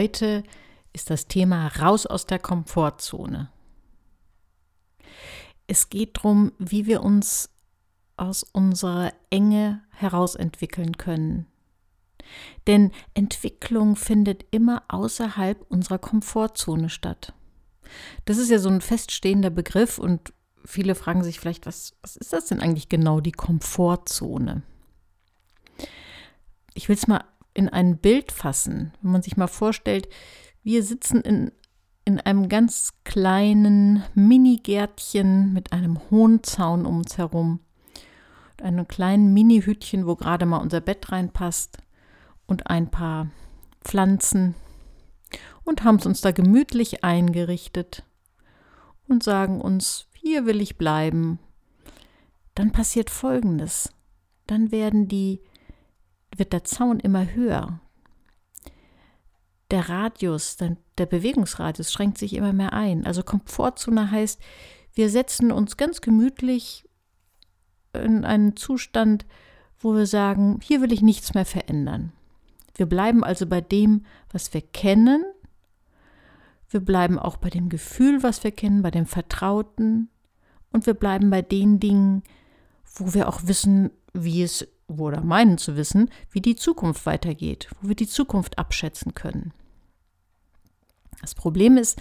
Heute ist das Thema raus aus der Komfortzone. Es geht darum, wie wir uns aus unserer Enge herausentwickeln können. Denn Entwicklung findet immer außerhalb unserer Komfortzone statt. Das ist ja so ein feststehender Begriff und viele fragen sich vielleicht, was, was ist das denn eigentlich genau, die Komfortzone? Ich will es mal in ein Bild fassen, wenn man sich mal vorstellt, wir sitzen in, in einem ganz kleinen Mini-Gärtchen mit einem hohen Zaun um uns herum, einem kleinen Mini-Hütchen, wo gerade mal unser Bett reinpasst und ein paar Pflanzen und haben es uns da gemütlich eingerichtet und sagen uns, hier will ich bleiben. Dann passiert Folgendes. Dann werden die, wird der Zaun immer höher. Der Radius, der Bewegungsradius schränkt sich immer mehr ein. Also Komfortzone heißt, wir setzen uns ganz gemütlich in einen Zustand, wo wir sagen, hier will ich nichts mehr verändern. Wir bleiben also bei dem, was wir kennen. Wir bleiben auch bei dem Gefühl, was wir kennen, bei dem Vertrauten. Und wir bleiben bei den Dingen, wo wir auch wissen, wie es, oder meinen zu wissen, wie die Zukunft weitergeht, wo wir die Zukunft abschätzen können. Das Problem ist,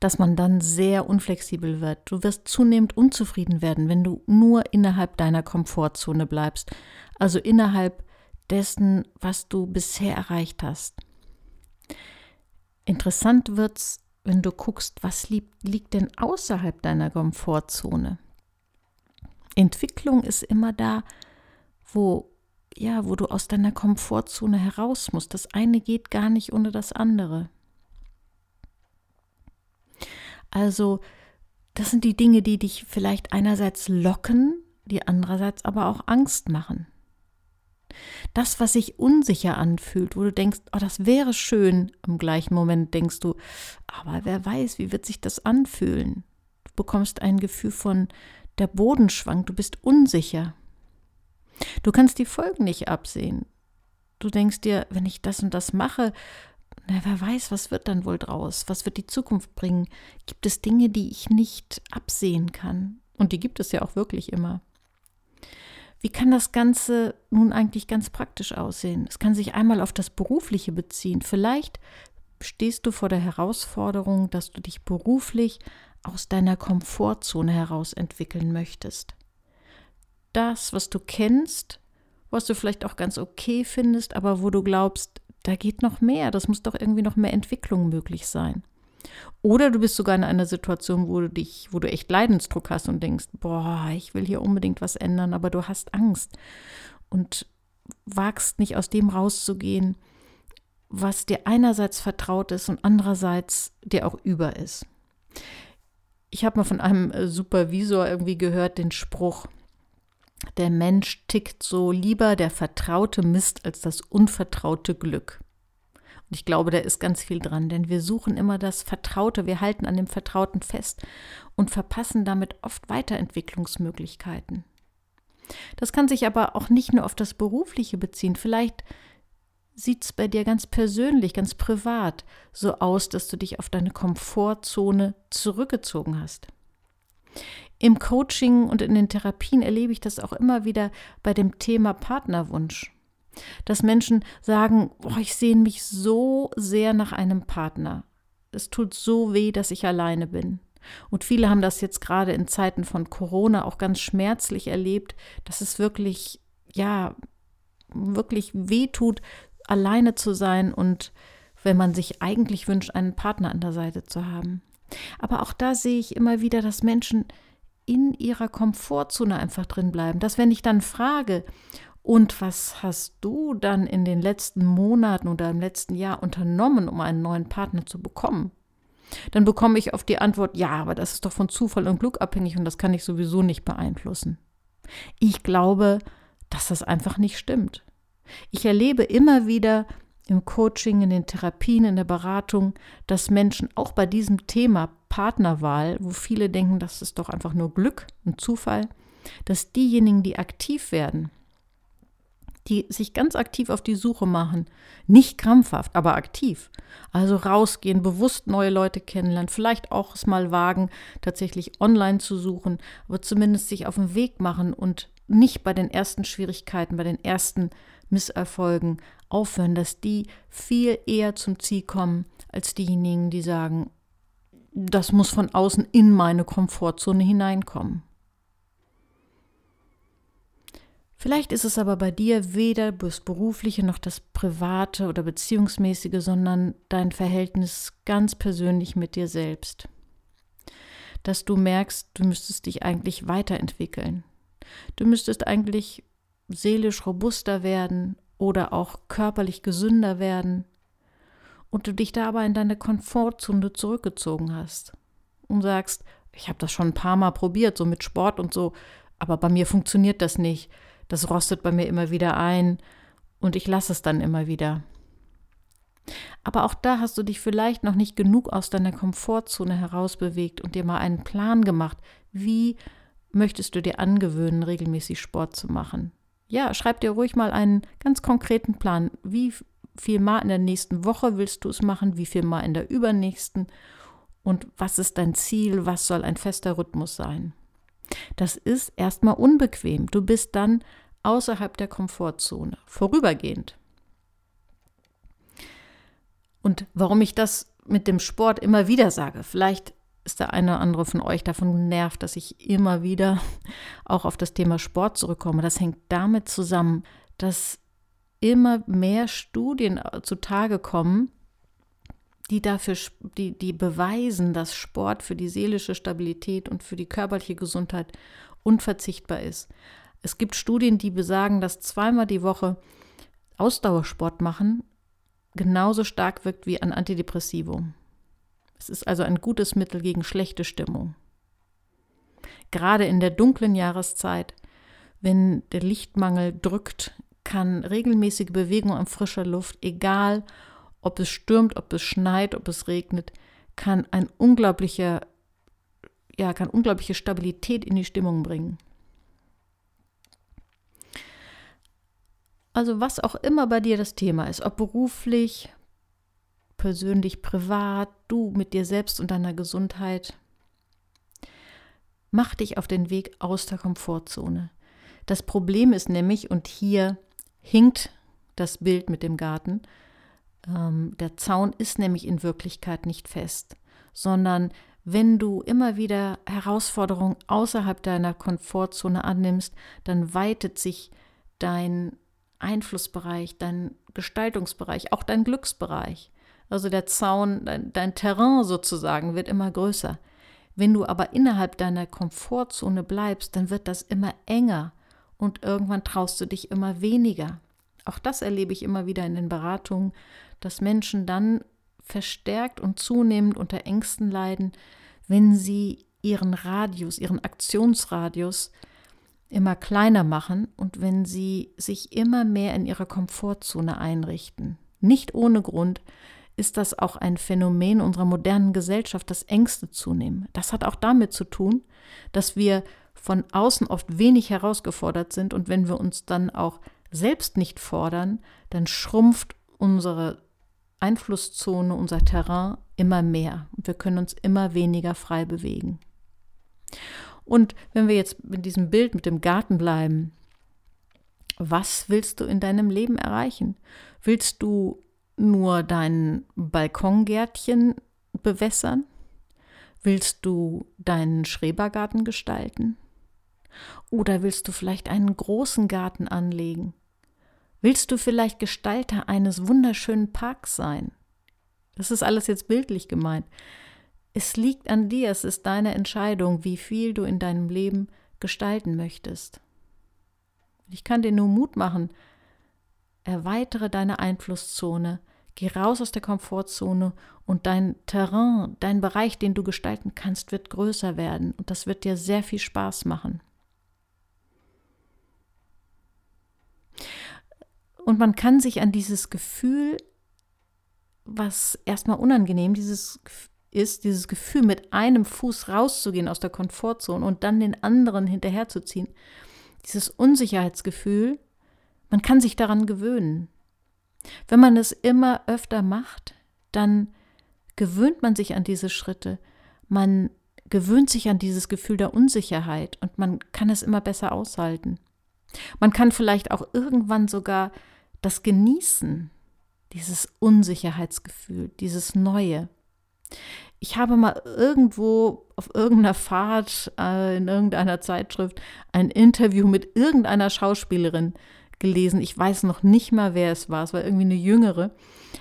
dass man dann sehr unflexibel wird. Du wirst zunehmend unzufrieden werden, wenn du nur innerhalb deiner Komfortzone bleibst, also innerhalb dessen, was du bisher erreicht hast. Interessant wird's, wenn du guckst, was liegt, liegt denn außerhalb deiner Komfortzone. Entwicklung ist immer da, wo ja, wo du aus deiner Komfortzone heraus musst. Das eine geht gar nicht ohne das andere. Also, das sind die Dinge, die dich vielleicht einerseits locken, die andererseits aber auch Angst machen. Das, was sich unsicher anfühlt, wo du denkst, oh, das wäre schön, im gleichen Moment denkst du, aber wer weiß, wie wird sich das anfühlen? Du bekommst ein Gefühl von, der Boden schwankt, du bist unsicher. Du kannst die Folgen nicht absehen. Du denkst dir, wenn ich das und das mache, na, wer weiß, was wird dann wohl draus? Was wird die Zukunft bringen? Gibt es Dinge, die ich nicht absehen kann? Und die gibt es ja auch wirklich immer. Wie kann das Ganze nun eigentlich ganz praktisch aussehen? Es kann sich einmal auf das Berufliche beziehen. Vielleicht stehst du vor der Herausforderung, dass du dich beruflich aus deiner Komfortzone heraus entwickeln möchtest. Das, was du kennst, was du vielleicht auch ganz okay findest, aber wo du glaubst, da geht noch mehr, das muss doch irgendwie noch mehr Entwicklung möglich sein. Oder du bist sogar in einer Situation, wo du dich, wo du echt Leidensdruck hast und denkst, boah, ich will hier unbedingt was ändern, aber du hast Angst und wagst nicht aus dem rauszugehen, was dir einerseits vertraut ist und andererseits dir auch über ist. Ich habe mal von einem äh, Supervisor irgendwie gehört den Spruch, der Mensch tickt so lieber der vertraute Mist als das unvertraute Glück. Und ich glaube, da ist ganz viel dran, denn wir suchen immer das Vertraute, wir halten an dem Vertrauten fest und verpassen damit oft Weiterentwicklungsmöglichkeiten. Das kann sich aber auch nicht nur auf das Berufliche beziehen. Vielleicht sieht es bei dir ganz persönlich, ganz privat so aus, dass du dich auf deine Komfortzone zurückgezogen hast. Im Coaching und in den Therapien erlebe ich das auch immer wieder bei dem Thema Partnerwunsch dass Menschen sagen, oh, ich sehne mich so sehr nach einem Partner. Es tut so weh, dass ich alleine bin. Und viele haben das jetzt gerade in Zeiten von Corona auch ganz schmerzlich erlebt, dass es wirklich, ja, wirklich weh tut, alleine zu sein und wenn man sich eigentlich wünscht, einen Partner an der Seite zu haben. Aber auch da sehe ich immer wieder, dass Menschen in ihrer Komfortzone einfach drin bleiben. Dass wenn ich dann frage, und was hast du dann in den letzten Monaten oder im letzten Jahr unternommen, um einen neuen Partner zu bekommen? Dann bekomme ich auf die Antwort, ja, aber das ist doch von Zufall und Glück abhängig und das kann ich sowieso nicht beeinflussen. Ich glaube, dass das einfach nicht stimmt. Ich erlebe immer wieder im Coaching, in den Therapien, in der Beratung, dass Menschen auch bei diesem Thema Partnerwahl, wo viele denken, das ist doch einfach nur Glück und Zufall, dass diejenigen, die aktiv werden, die sich ganz aktiv auf die Suche machen. Nicht krampfhaft, aber aktiv. Also rausgehen, bewusst neue Leute kennenlernen, vielleicht auch es mal wagen, tatsächlich online zu suchen, aber zumindest sich auf den Weg machen und nicht bei den ersten Schwierigkeiten, bei den ersten Misserfolgen aufhören, dass die viel eher zum Ziel kommen als diejenigen, die sagen, das muss von außen in meine Komfortzone hineinkommen. Vielleicht ist es aber bei dir weder das berufliche noch das private oder beziehungsmäßige, sondern dein Verhältnis ganz persönlich mit dir selbst. Dass du merkst, du müsstest dich eigentlich weiterentwickeln. Du müsstest eigentlich seelisch robuster werden oder auch körperlich gesünder werden und du dich da aber in deine Komfortzone zurückgezogen hast und sagst, ich habe das schon ein paar Mal probiert, so mit Sport und so, aber bei mir funktioniert das nicht das rostet bei mir immer wieder ein und ich lasse es dann immer wieder. Aber auch da hast du dich vielleicht noch nicht genug aus deiner Komfortzone herausbewegt und dir mal einen Plan gemacht, wie möchtest du dir angewöhnen, regelmäßig Sport zu machen. Ja, schreib dir ruhig mal einen ganz konkreten Plan. Wie viel Mal in der nächsten Woche willst du es machen? Wie viel Mal in der übernächsten? Und was ist dein Ziel? Was soll ein fester Rhythmus sein? Das ist erstmal unbequem. Du bist dann außerhalb der Komfortzone, vorübergehend. Und warum ich das mit dem Sport immer wieder sage, vielleicht ist der eine oder andere von euch davon genervt, dass ich immer wieder auch auf das Thema Sport zurückkomme. Das hängt damit zusammen, dass immer mehr Studien zutage kommen, die dafür, die, die beweisen, dass Sport für die seelische Stabilität und für die körperliche Gesundheit unverzichtbar ist. Es gibt Studien, die besagen, dass zweimal die Woche Ausdauersport machen genauso stark wirkt wie ein Antidepressivum. Es ist also ein gutes Mittel gegen schlechte Stimmung. Gerade in der dunklen Jahreszeit, wenn der Lichtmangel drückt, kann regelmäßige Bewegung an frischer Luft, egal ob es stürmt, ob es schneit, ob es regnet, kann ein unglaublicher, ja, kann unglaubliche Stabilität in die Stimmung bringen. Also was auch immer bei dir das Thema ist, ob beruflich, persönlich, privat, du mit dir selbst und deiner Gesundheit, mach dich auf den Weg aus der Komfortzone. Das Problem ist nämlich, und hier hinkt das Bild mit dem Garten, ähm, der Zaun ist nämlich in Wirklichkeit nicht fest, sondern wenn du immer wieder Herausforderungen außerhalb deiner Komfortzone annimmst, dann weitet sich dein Einflussbereich, dein Gestaltungsbereich, auch dein Glücksbereich. Also der Zaun, dein, dein Terrain sozusagen wird immer größer. Wenn du aber innerhalb deiner Komfortzone bleibst, dann wird das immer enger und irgendwann traust du dich immer weniger. Auch das erlebe ich immer wieder in den Beratungen, dass Menschen dann verstärkt und zunehmend unter Ängsten leiden, wenn sie ihren Radius, ihren Aktionsradius immer kleiner machen und wenn sie sich immer mehr in ihrer Komfortzone einrichten. Nicht ohne Grund ist das auch ein Phänomen unserer modernen Gesellschaft, dass Ängste zunehmen. Das hat auch damit zu tun, dass wir von außen oft wenig herausgefordert sind und wenn wir uns dann auch selbst nicht fordern, dann schrumpft unsere Einflusszone, unser Terrain immer mehr und wir können uns immer weniger frei bewegen. Und wenn wir jetzt mit diesem Bild mit dem Garten bleiben, was willst du in deinem Leben erreichen? Willst du nur dein Balkongärtchen bewässern? Willst du deinen Schrebergarten gestalten? Oder willst du vielleicht einen großen Garten anlegen? Willst du vielleicht Gestalter eines wunderschönen Parks sein? Das ist alles jetzt bildlich gemeint. Es liegt an dir, es ist deine Entscheidung, wie viel du in deinem Leben gestalten möchtest. Ich kann dir nur Mut machen, erweitere deine Einflusszone, geh raus aus der Komfortzone und dein Terrain, dein Bereich, den du gestalten kannst, wird größer werden und das wird dir sehr viel Spaß machen. Und man kann sich an dieses Gefühl, was erstmal unangenehm, dieses ist, dieses Gefühl, mit einem Fuß rauszugehen aus der Komfortzone und dann den anderen hinterherzuziehen. Dieses Unsicherheitsgefühl, Man kann sich daran gewöhnen. Wenn man es immer öfter macht, dann gewöhnt man sich an diese Schritte. Man gewöhnt sich an dieses Gefühl der Unsicherheit und man kann es immer besser aushalten. Man kann vielleicht auch irgendwann sogar das genießen, dieses Unsicherheitsgefühl, dieses Neue. Ich habe mal irgendwo auf irgendeiner Fahrt äh, in irgendeiner Zeitschrift ein Interview mit irgendeiner Schauspielerin gelesen. Ich weiß noch nicht mal, wer es war. Es war irgendwie eine jüngere.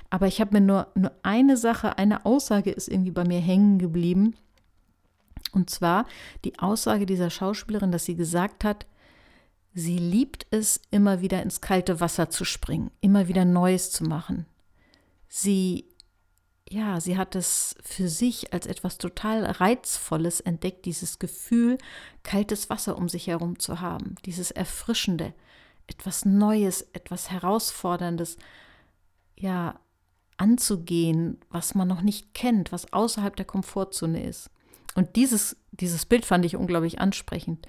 Aber ich habe mir nur, nur eine Sache, eine Aussage ist irgendwie bei mir hängen geblieben. Und zwar die Aussage dieser Schauspielerin, dass sie gesagt hat, sie liebt es, immer wieder ins kalte Wasser zu springen, immer wieder Neues zu machen. Sie, ja, sie hat es für sich als etwas total Reizvolles entdeckt, dieses Gefühl, kaltes Wasser um sich herum zu haben, dieses Erfrischende, etwas Neues, etwas Herausforderndes, ja, anzugehen, was man noch nicht kennt, was außerhalb der Komfortzone ist. Und dieses, dieses Bild fand ich unglaublich ansprechend,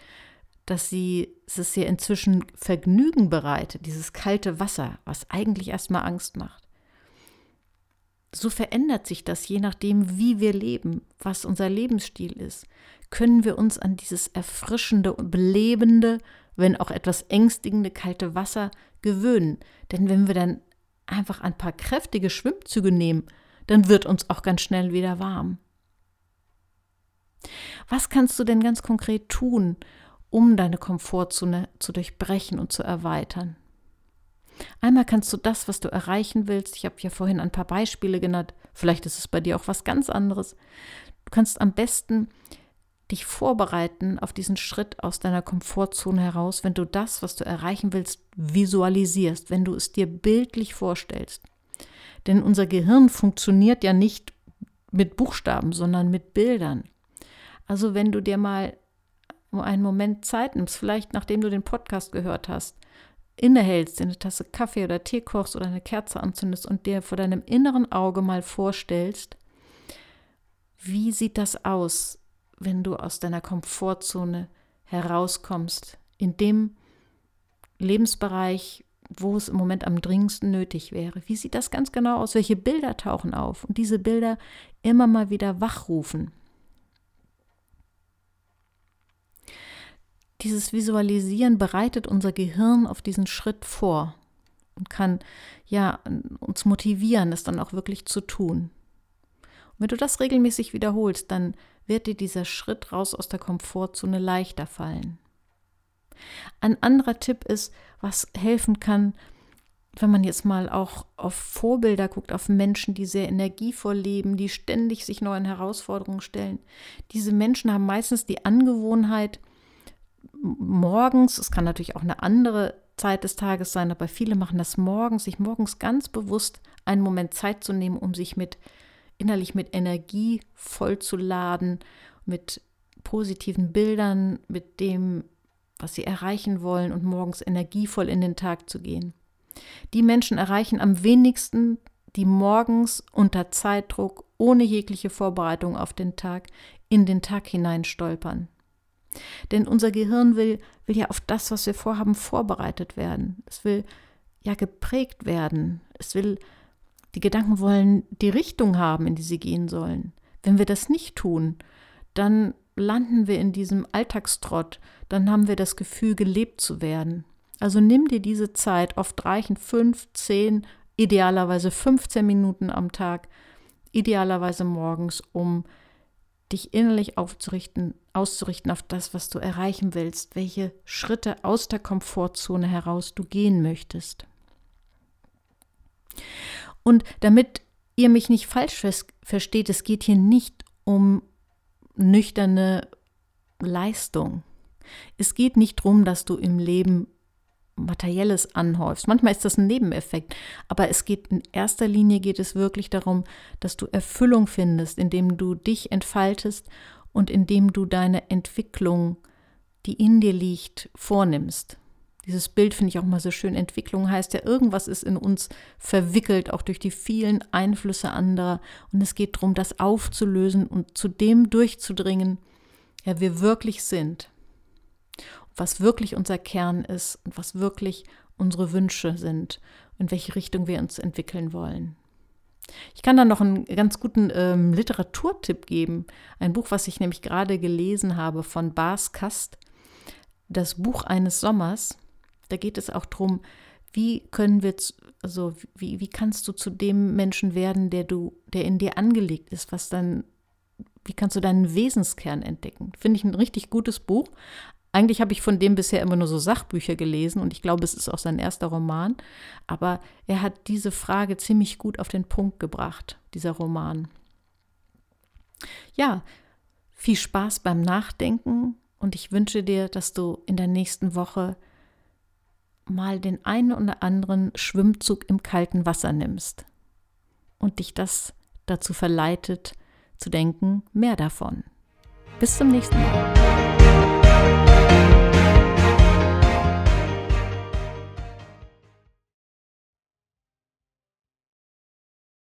dass sie es ihr inzwischen Vergnügen bereitet, dieses kalte Wasser, was eigentlich erstmal Angst macht. So verändert sich das je nachdem, wie wir leben, was unser Lebensstil ist. Können wir uns an dieses erfrischende und belebende, wenn auch etwas ängstigende kalte Wasser gewöhnen? Denn wenn wir dann einfach ein paar kräftige Schwimmzüge nehmen, dann wird uns auch ganz schnell wieder warm. Was kannst du denn ganz konkret tun, um deine Komfortzone zu durchbrechen und zu erweitern? Einmal kannst du das, was du erreichen willst, ich habe ja vorhin ein paar Beispiele genannt, vielleicht ist es bei dir auch was ganz anderes. Du kannst am besten dich vorbereiten auf diesen Schritt aus deiner Komfortzone heraus, wenn du das, was du erreichen willst, visualisierst, wenn du es dir bildlich vorstellst. Denn unser Gehirn funktioniert ja nicht mit Buchstaben, sondern mit Bildern. Also wenn du dir mal einen Moment Zeit nimmst, vielleicht nachdem du den Podcast gehört hast, innehältst, eine Tasse Kaffee oder Tee kochst oder eine Kerze anzündest und dir vor deinem inneren Auge mal vorstellst, wie sieht das aus, wenn du aus deiner Komfortzone herauskommst, in dem Lebensbereich, wo es im Moment am dringendsten nötig wäre. Wie sieht das ganz genau aus? Welche Bilder tauchen auf? Und diese Bilder immer mal wieder wachrufen. Dieses Visualisieren bereitet unser Gehirn auf diesen Schritt vor und kann ja uns motivieren, es dann auch wirklich zu tun. Wenn du das regelmäßig wiederholst, dann wird dir dieser Schritt raus aus der Komfortzone leichter fallen. Ein anderer Tipp ist, was helfen kann, wenn man jetzt mal auch auf Vorbilder guckt, auf Menschen, die sehr energievoll leben, die ständig sich neuen Herausforderungen stellen. Diese Menschen haben meistens die Angewohnheit, morgens, es kann natürlich auch eine andere Zeit des Tages sein, aber viele machen das morgens, sich morgens ganz bewusst einen Moment Zeit zu nehmen, um sich mit innerlich mit Energie vollzuladen, mit positiven Bildern, mit dem, was sie erreichen wollen und morgens energievoll in den Tag zu gehen. Die Menschen erreichen am wenigsten, die morgens unter Zeitdruck, ohne jegliche Vorbereitung auf den Tag, in den Tag hinein stolpern. Denn unser Gehirn will, will ja auf das, was wir vorhaben, vorbereitet werden. Es will ja geprägt werden. Es will, die Gedanken wollen die Richtung haben, in die sie gehen sollen. Wenn wir das nicht tun, dann landen wir in diesem Alltagstrott, dann haben wir das Gefühl, gelebt zu werden. Also nimm dir diese Zeit, oft reichen fünf, zehn, idealerweise 15 Minuten am Tag, idealerweise morgens, um dich innerlich aufzurichten, auszurichten auf das, was du erreichen willst, welche Schritte aus der Komfortzone heraus du gehen möchtest. Und damit ihr mich nicht falsch versteht, es geht hier nicht um nüchterne Leistung. Es geht nicht darum, dass du im Leben Materielles anhäufst. Manchmal ist das ein Nebeneffekt, aber es geht in erster Linie geht es wirklich darum, dass du Erfüllung findest, indem du dich entfaltest und indem du deine Entwicklung, die in dir liegt, vornimmst. Dieses Bild finde ich auch mal so schön. Entwicklung heißt ja, irgendwas ist in uns verwickelt, auch durch die vielen Einflüsse anderer. Und es geht darum, das aufzulösen und zu dem durchzudringen, ja, wir wirklich sind was wirklich unser Kern ist und was wirklich unsere Wünsche sind, in welche Richtung wir uns entwickeln wollen. Ich kann da noch einen ganz guten ähm, Literaturtipp geben. Ein Buch, was ich nämlich gerade gelesen habe von Bas Kast, das Buch eines Sommers. Da geht es auch darum, wie können wir, also wie, wie kannst du zu dem Menschen werden, der du, der in dir angelegt ist, was dann, wie kannst du deinen Wesenskern entdecken? Finde ich ein richtig gutes Buch. Eigentlich habe ich von dem bisher immer nur so Sachbücher gelesen und ich glaube, es ist auch sein erster Roman. Aber er hat diese Frage ziemlich gut auf den Punkt gebracht, dieser Roman. Ja, viel Spaß beim Nachdenken und ich wünsche dir, dass du in der nächsten Woche mal den einen oder anderen Schwimmzug im kalten Wasser nimmst und dich das dazu verleitet zu denken, mehr davon. Bis zum nächsten Mal.